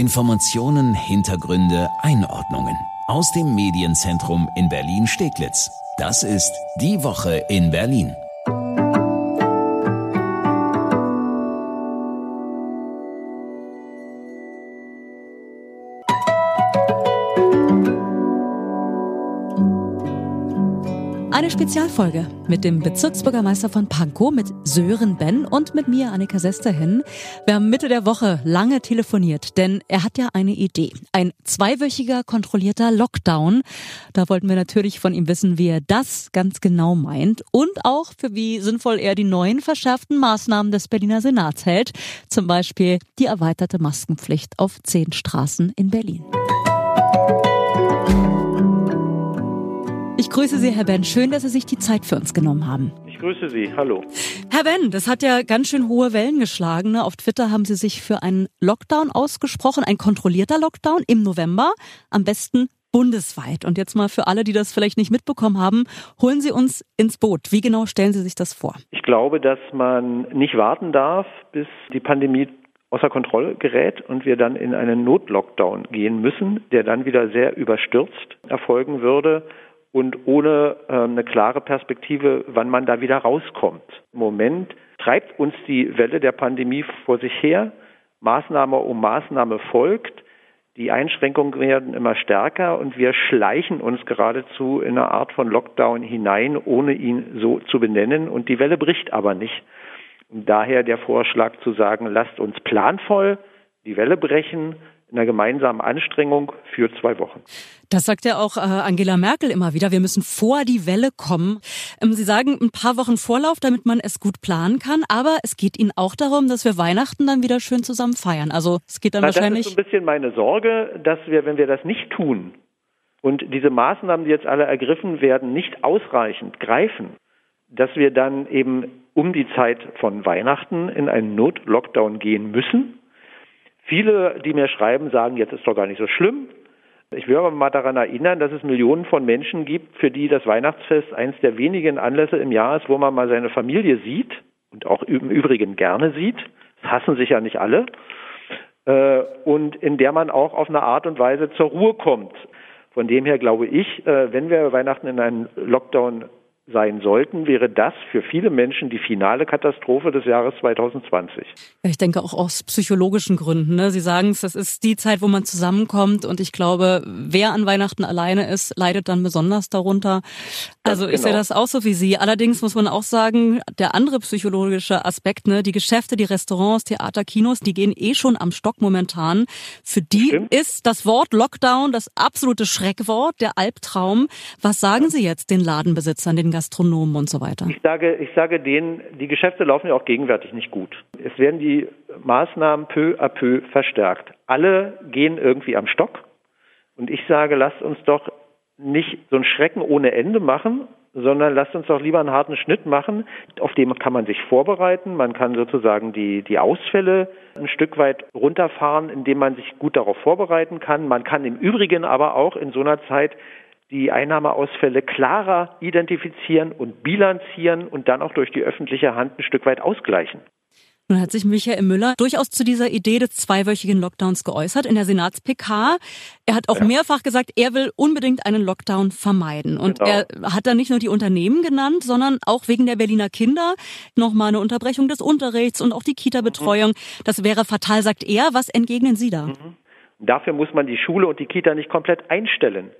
Informationen, Hintergründe, Einordnungen aus dem Medienzentrum in Berlin-Steglitz. Das ist die Woche in Berlin. Spezialfolge mit dem Bezirksbürgermeister von Pankow, mit Sören Ben und mit mir, Annika Sesterhin. Wir haben Mitte der Woche lange telefoniert, denn er hat ja eine Idee. Ein zweiwöchiger kontrollierter Lockdown. Da wollten wir natürlich von ihm wissen, wie er das ganz genau meint und auch für wie sinnvoll er die neuen verschärften Maßnahmen des Berliner Senats hält. Zum Beispiel die erweiterte Maskenpflicht auf zehn Straßen in Berlin. Ich grüße Sie, Herr Ben. Schön, dass Sie sich die Zeit für uns genommen haben. Ich grüße Sie. Hallo. Herr Ben, das hat ja ganz schön hohe Wellen geschlagen. Ne? Auf Twitter haben Sie sich für einen Lockdown ausgesprochen, ein kontrollierter Lockdown im November, am besten bundesweit. Und jetzt mal für alle, die das vielleicht nicht mitbekommen haben, holen Sie uns ins Boot. Wie genau stellen Sie sich das vor? Ich glaube, dass man nicht warten darf, bis die Pandemie außer Kontrolle gerät und wir dann in einen Notlockdown gehen müssen, der dann wieder sehr überstürzt erfolgen würde und ohne äh, eine klare Perspektive, wann man da wieder rauskommt. Im Moment treibt uns die Welle der Pandemie vor sich her. Maßnahme um Maßnahme folgt. Die Einschränkungen werden immer stärker und wir schleichen uns geradezu in eine Art von Lockdown hinein, ohne ihn so zu benennen. Und die Welle bricht aber nicht. Daher der Vorschlag zu sagen, lasst uns planvoll die Welle brechen, in einer gemeinsamen Anstrengung für zwei Wochen. Das sagt ja auch äh, Angela Merkel immer wieder. Wir müssen vor die Welle kommen. Ähm, Sie sagen ein paar Wochen Vorlauf, damit man es gut planen kann. Aber es geht Ihnen auch darum, dass wir Weihnachten dann wieder schön zusammen feiern. Also es geht dann Na, wahrscheinlich. Das ist so ein bisschen meine Sorge, dass wir, wenn wir das nicht tun und diese Maßnahmen, die jetzt alle ergriffen werden, nicht ausreichend greifen, dass wir dann eben um die Zeit von Weihnachten in einen Not-Lockdown gehen müssen Viele, die mir schreiben, sagen, jetzt ist doch gar nicht so schlimm. Ich will aber mal daran erinnern, dass es Millionen von Menschen gibt, für die das Weihnachtsfest eines der wenigen Anlässe im Jahr ist, wo man mal seine Familie sieht und auch im Übrigen gerne sieht. Das hassen sich ja nicht alle. Äh, und in der man auch auf eine Art und Weise zur Ruhe kommt. Von dem her glaube ich, äh, wenn wir Weihnachten in einen Lockdown sein sollten, wäre das für viele Menschen die finale Katastrophe des Jahres 2020. Ich denke auch aus psychologischen Gründen. Ne? Sie sagen es, das ist die Zeit, wo man zusammenkommt und ich glaube, wer an Weihnachten alleine ist, leidet dann besonders darunter. Also genau. ich sehe das auch so wie Sie. Allerdings muss man auch sagen, der andere psychologische Aspekt, ne, die Geschäfte, die Restaurants, Theater, Kinos, die gehen eh schon am Stock momentan. Für die Stimmt. ist das Wort Lockdown das absolute Schreckwort, der Albtraum. Was sagen Sie jetzt den Ladenbesitzern, den Gastronomen und so weiter? Ich sage, ich sage denen, die Geschäfte laufen ja auch gegenwärtig nicht gut. Es werden die Maßnahmen peu à peu verstärkt. Alle gehen irgendwie am Stock. Und ich sage, lasst uns doch nicht so ein Schrecken ohne Ende machen, sondern lasst uns doch lieber einen harten Schnitt machen. Auf dem kann man sich vorbereiten. Man kann sozusagen die, die Ausfälle ein Stück weit runterfahren, indem man sich gut darauf vorbereiten kann. Man kann im Übrigen aber auch in so einer Zeit die Einnahmeausfälle klarer identifizieren und bilanzieren und dann auch durch die öffentliche Hand ein Stück weit ausgleichen. Nun hat sich Michael Müller durchaus zu dieser Idee des zweiwöchigen Lockdowns geäußert in der Senats-PK. Er hat auch ja. mehrfach gesagt, er will unbedingt einen Lockdown vermeiden. Und genau. er hat dann nicht nur die Unternehmen genannt, sondern auch wegen der Berliner Kinder nochmal eine Unterbrechung des Unterrichts und auch die Kita-Betreuung. Mhm. Das wäre fatal, sagt er. Was entgegnen Sie da? Mhm. Dafür muss man die Schule und die Kita nicht komplett einstellen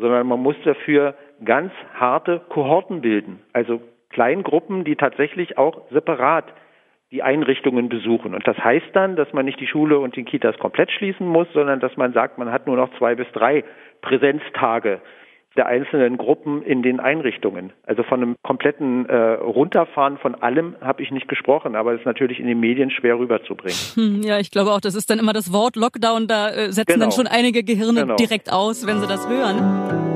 sondern man muss dafür ganz harte Kohorten bilden, also Kleingruppen, die tatsächlich auch separat die Einrichtungen besuchen. Und das heißt dann, dass man nicht die Schule und die Kitas komplett schließen muss, sondern dass man sagt, man hat nur noch zwei bis drei Präsenztage der einzelnen Gruppen in den Einrichtungen. Also von einem kompletten äh, Runterfahren von allem habe ich nicht gesprochen, aber das ist natürlich in den Medien schwer rüberzubringen. Hm, ja, ich glaube auch, das ist dann immer das Wort Lockdown, da äh, setzen genau. dann schon einige Gehirne genau. direkt aus, wenn sie das hören.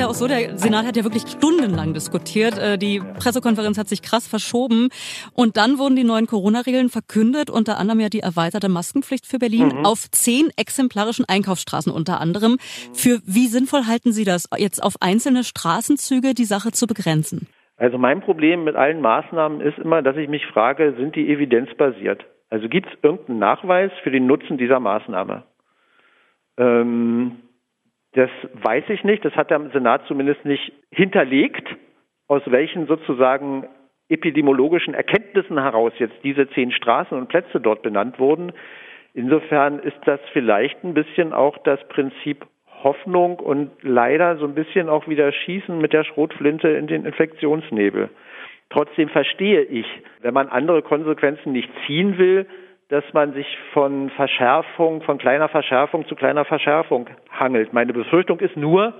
Ja auch so, der Senat hat ja wirklich stundenlang diskutiert. Äh, die Pressekonferenz hat sich krass verschoben. Und dann wurden die neuen Corona-Regeln verkündet, unter anderem ja die erweiterte Maskenpflicht für Berlin mhm. auf zehn exemplarischen Einkaufsstraßen unter anderem. Für wie sinnvoll halten Sie das, jetzt auf einzelne Straßenzüge die Sache zu begrenzen? Also mein Problem mit allen Maßnahmen ist immer, dass ich mich frage, sind die evidenzbasiert? Also gibt es irgendeinen Nachweis für den Nutzen dieser Maßnahme? Ähm, das weiß ich nicht. Das hat der Senat zumindest nicht hinterlegt, aus welchen sozusagen epidemiologischen Erkenntnissen heraus jetzt diese zehn Straßen und Plätze dort benannt wurden. Insofern ist das vielleicht ein bisschen auch das Prinzip Hoffnung und leider so ein bisschen auch wieder Schießen mit der Schrotflinte in den Infektionsnebel. Trotzdem verstehe ich, wenn man andere Konsequenzen nicht ziehen will, dass man sich von Verschärfung, von kleiner Verschärfung zu kleiner Verschärfung hangelt. Meine Befürchtung ist nur,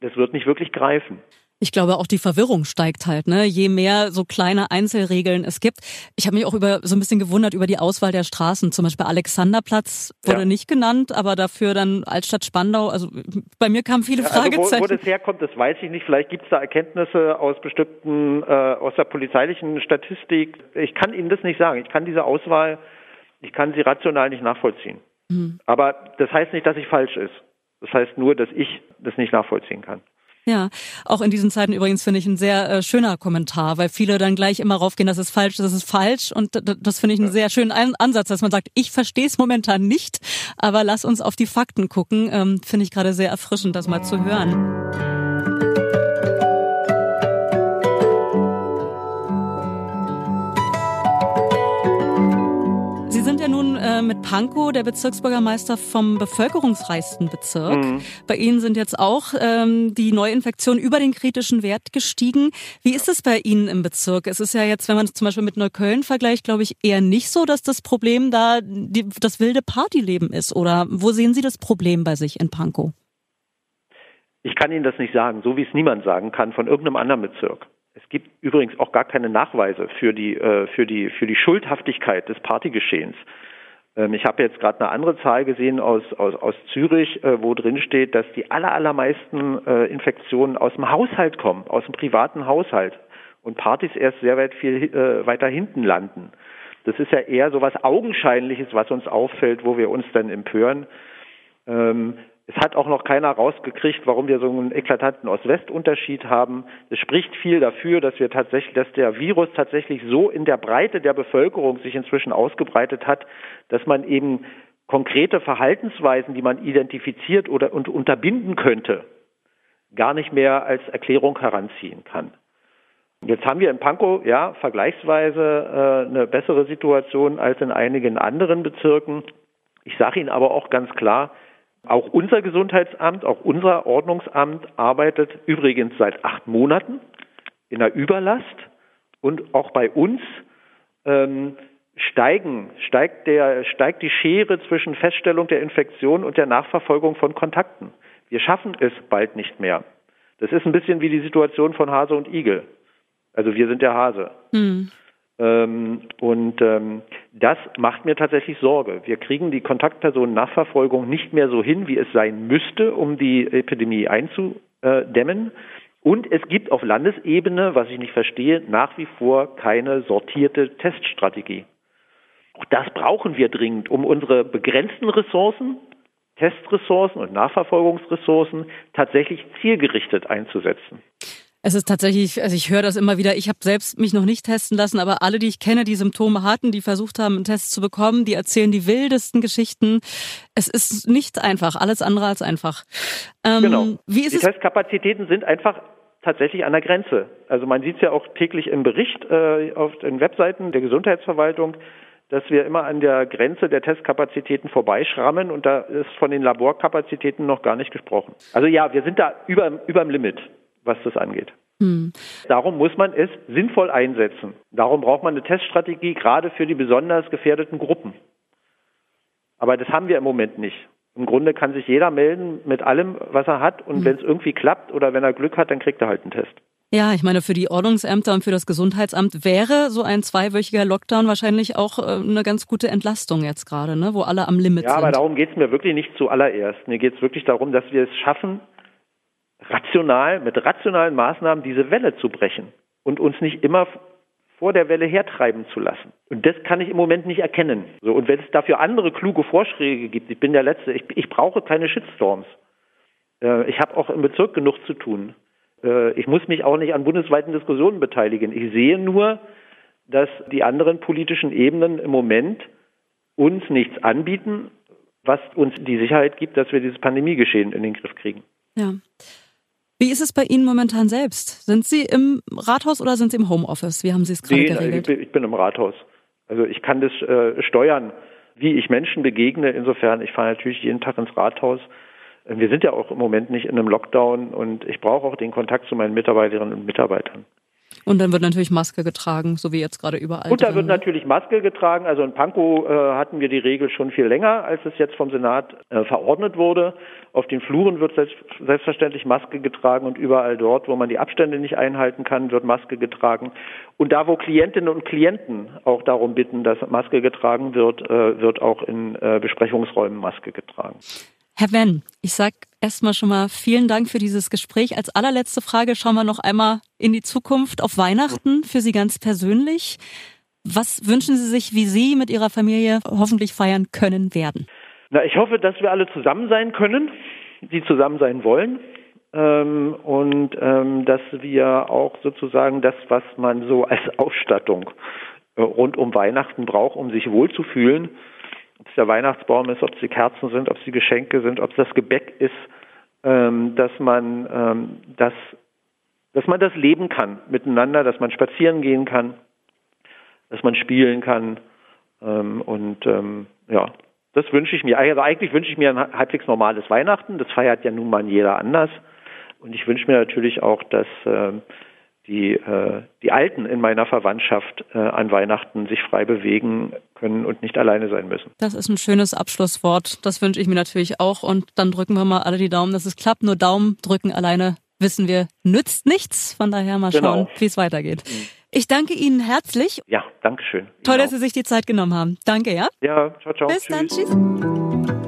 das wird nicht wirklich greifen. Ich glaube, auch die Verwirrung steigt halt, ne? Je mehr so kleine Einzelregeln es gibt. Ich habe mich auch über so ein bisschen gewundert über die Auswahl der Straßen. Zum Beispiel Alexanderplatz wurde ja. nicht genannt, aber dafür dann Altstadt Spandau. Also bei mir kamen viele ja, Fragezeichen. Also wo, wo das herkommt, das weiß ich nicht. Vielleicht gibt es da Erkenntnisse aus bestimmten, äh, aus der polizeilichen Statistik. Ich kann Ihnen das nicht sagen. Ich kann diese Auswahl, ich kann sie rational nicht nachvollziehen. Mhm. Aber das heißt nicht, dass sie falsch ist. Das heißt nur, dass ich das nicht nachvollziehen kann. Ja, auch in diesen Zeiten übrigens finde ich ein sehr äh, schöner Kommentar, weil viele dann gleich immer raufgehen, das ist falsch, das ist falsch. Und das finde ich einen sehr schönen Ansatz, dass man sagt, ich verstehe es momentan nicht, aber lass uns auf die Fakten gucken. Ähm, finde ich gerade sehr erfrischend, das mal zu hören. Nun äh, mit Pankow der Bezirksbürgermeister vom bevölkerungsreichsten Bezirk. Mhm. Bei Ihnen sind jetzt auch ähm, die Neuinfektionen über den kritischen Wert gestiegen. Wie ist es bei Ihnen im Bezirk? Es ist ja jetzt, wenn man zum Beispiel mit Neukölln vergleicht, glaube ich, eher nicht so, dass das Problem da die, das wilde Partyleben ist. Oder wo sehen Sie das Problem bei sich in Pankow? Ich kann Ihnen das nicht sagen, so wie es niemand sagen kann von irgendeinem anderen Bezirk. Es gibt übrigens auch gar keine Nachweise für die, äh, für die, für die Schuldhaftigkeit des Partygeschehens. Ähm, ich habe jetzt gerade eine andere Zahl gesehen aus, aus, aus Zürich, äh, wo drin steht, dass die aller, allermeisten äh, Infektionen aus dem Haushalt kommen, aus dem privaten Haushalt und Partys erst sehr weit viel weiter hinten landen. Das ist ja eher so was Augenscheinliches, was uns auffällt, wo wir uns dann empören. Ähm, es hat auch noch keiner rausgekriegt, warum wir so einen eklatanten Ost-West-Unterschied haben. Es spricht viel dafür, dass wir tatsächlich, dass der Virus tatsächlich so in der Breite der Bevölkerung sich inzwischen ausgebreitet hat, dass man eben konkrete Verhaltensweisen, die man identifiziert oder und unterbinden könnte, gar nicht mehr als Erklärung heranziehen kann. Jetzt haben wir in Pankow ja vergleichsweise äh, eine bessere Situation als in einigen anderen Bezirken. Ich sage Ihnen aber auch ganz klar, auch unser Gesundheitsamt, auch unser Ordnungsamt arbeitet übrigens seit acht Monaten in der Überlast und auch bei uns ähm, steigen, steigt, der, steigt die Schere zwischen Feststellung der Infektion und der Nachverfolgung von Kontakten. Wir schaffen es bald nicht mehr. Das ist ein bisschen wie die Situation von Hase und Igel. Also wir sind der Hase. Hm. Ähm, und ähm, das macht mir tatsächlich Sorge. Wir kriegen die Kontaktpersonen-Nachverfolgung nicht mehr so hin, wie es sein müsste, um die Epidemie einzudämmen. Und es gibt auf Landesebene, was ich nicht verstehe, nach wie vor keine sortierte Teststrategie. Auch das brauchen wir dringend, um unsere begrenzten Ressourcen, Testressourcen und Nachverfolgungsressourcen tatsächlich zielgerichtet einzusetzen. Es ist tatsächlich, also ich höre das immer wieder, ich habe selbst mich noch nicht testen lassen, aber alle, die ich kenne, die Symptome hatten, die versucht haben, einen Test zu bekommen, die erzählen die wildesten Geschichten. Es ist nicht einfach, alles andere als einfach. Ähm, genau. Wie ist die es? Testkapazitäten sind einfach tatsächlich an der Grenze. Also man sieht es ja auch täglich im Bericht äh, auf den Webseiten der Gesundheitsverwaltung, dass wir immer an der Grenze der Testkapazitäten vorbeischrammen und da ist von den Laborkapazitäten noch gar nicht gesprochen. Also ja, wir sind da über, über dem Limit was das angeht. Hm. Darum muss man es sinnvoll einsetzen. Darum braucht man eine Teststrategie, gerade für die besonders gefährdeten Gruppen. Aber das haben wir im Moment nicht. Im Grunde kann sich jeder melden mit allem, was er hat. Und hm. wenn es irgendwie klappt oder wenn er Glück hat, dann kriegt er halt einen Test. Ja, ich meine, für die Ordnungsämter und für das Gesundheitsamt wäre so ein zweiwöchiger Lockdown wahrscheinlich auch äh, eine ganz gute Entlastung jetzt gerade, ne? wo alle am Limit ja, sind. Ja, aber darum geht es mir wirklich nicht zuallererst. Mir geht es wirklich darum, dass wir es schaffen, rational, mit rationalen Maßnahmen diese Welle zu brechen und uns nicht immer vor der Welle hertreiben zu lassen. Und das kann ich im Moment nicht erkennen. So, und wenn es dafür andere kluge Vorschläge gibt, ich bin der Letzte, ich, ich brauche keine Shitstorms. Äh, ich habe auch im Bezirk genug zu tun. äh, ich muss mich auch nicht an bundesweiten Diskussionen beteiligen. Ich sehe nur, dass die anderen politischen Ebenen im Moment uns nichts anbieten, was uns die Sicherheit gibt, dass wir dieses Pandemiegeschehen in den Griff kriegen. Ja. Wie ist es bei Ihnen momentan selbst? Sind Sie im Rathaus oder sind Sie im Homeoffice? Wie haben Sie es gerade nee, geregelt? Ich bin, im Rathaus. Also ich kann das äh, steuern, wie ich Menschen begegne. Insofern, ich fahre natürlich jeden Tag ins Rathaus. Wir sind ja auch im Moment nicht in einem Lockdown und ich brauche auch den Kontakt zu meinen Mitarbeiterinnen und Mitarbeitern. Und dann wird natürlich Maske getragen, so wie jetzt gerade überall. Und da drin. wird natürlich Maske getragen. Also in Pankow äh, hatten wir die Regel schon viel länger, als es jetzt vom Senat äh, verordnet wurde. Auf den Fluren wird selbst, selbstverständlich Maske getragen und überall dort, wo man die Abstände nicht einhalten kann, wird Maske getragen. Und da, wo Klientinnen und Klienten auch darum bitten, dass Maske getragen wird, äh, wird auch in äh, Besprechungsräumen Maske getragen. Herr Wenn, ich sag erstmal schon mal vielen Dank für dieses Gespräch. Als allerletzte Frage schauen wir noch einmal in die Zukunft auf Weihnachten für Sie ganz persönlich. Was wünschen Sie sich, wie Sie mit Ihrer Familie hoffentlich feiern können werden? Na, ich hoffe, dass wir alle zusammen sein können, die zusammen sein wollen. Ähm, und ähm, dass wir auch sozusagen das, was man so als Ausstattung äh, rund um Weihnachten braucht, um sich wohlzufühlen, der Weihnachtsbaum ist, ob es die Kerzen sind, ob es die Geschenke sind, ob es das Gebäck ist, ähm, dass man ähm, das, dass man das leben kann miteinander, dass man spazieren gehen kann, dass man spielen kann ähm, und ähm, ja, das wünsche ich mir. Also eigentlich wünsche ich mir ein halbwegs normales Weihnachten. Das feiert ja nun mal jeder anders. Und ich wünsche mir natürlich auch, dass äh, die, äh, die Alten in meiner Verwandtschaft äh, an Weihnachten sich frei bewegen können und nicht alleine sein müssen. Das ist ein schönes Abschlusswort. Das wünsche ich mir natürlich auch. Und dann drücken wir mal alle die Daumen, dass es klappt. Nur Daumen drücken alleine, wissen wir, nützt nichts. Von daher mal genau. schauen, wie es weitergeht. Mhm. Ich danke Ihnen herzlich. Ja, danke schön. Toll, dass Sie sich die Zeit genommen haben. Danke, ja? Ja, ciao, ciao. Bis tschüss. dann, tschüss.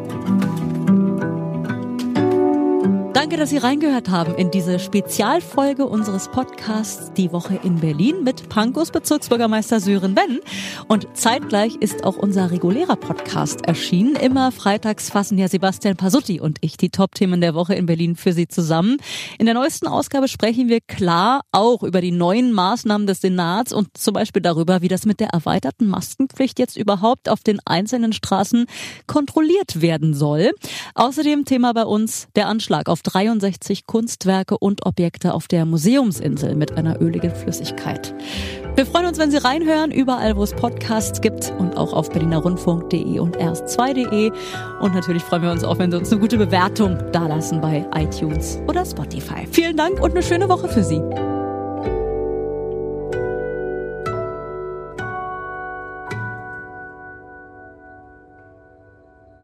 Danke, dass Sie reingehört haben in diese Spezialfolge unseres Podcasts Die Woche in Berlin mit Pankos Bezirksbürgermeister Sören Benn. Und zeitgleich ist auch unser regulärer Podcast erschienen. Immer freitags fassen ja Sebastian Pasutti und ich die Top-Themen der Woche in Berlin für Sie zusammen. In der neuesten Ausgabe sprechen wir klar auch über die neuen Maßnahmen des Senats und zum Beispiel darüber, wie das mit der erweiterten Maskenpflicht jetzt überhaupt auf den einzelnen Straßen kontrolliert werden soll. Außerdem Thema bei uns der Anschlag auf 63 Kunstwerke und Objekte auf der Museumsinsel mit einer öligen Flüssigkeit. Wir freuen uns, wenn Sie reinhören, überall, wo es Podcasts gibt und auch auf berlinerrundfunk.de und erst2.de. Und natürlich freuen wir uns auch, wenn Sie uns eine gute Bewertung dalassen bei iTunes oder Spotify. Vielen Dank und eine schöne Woche für Sie.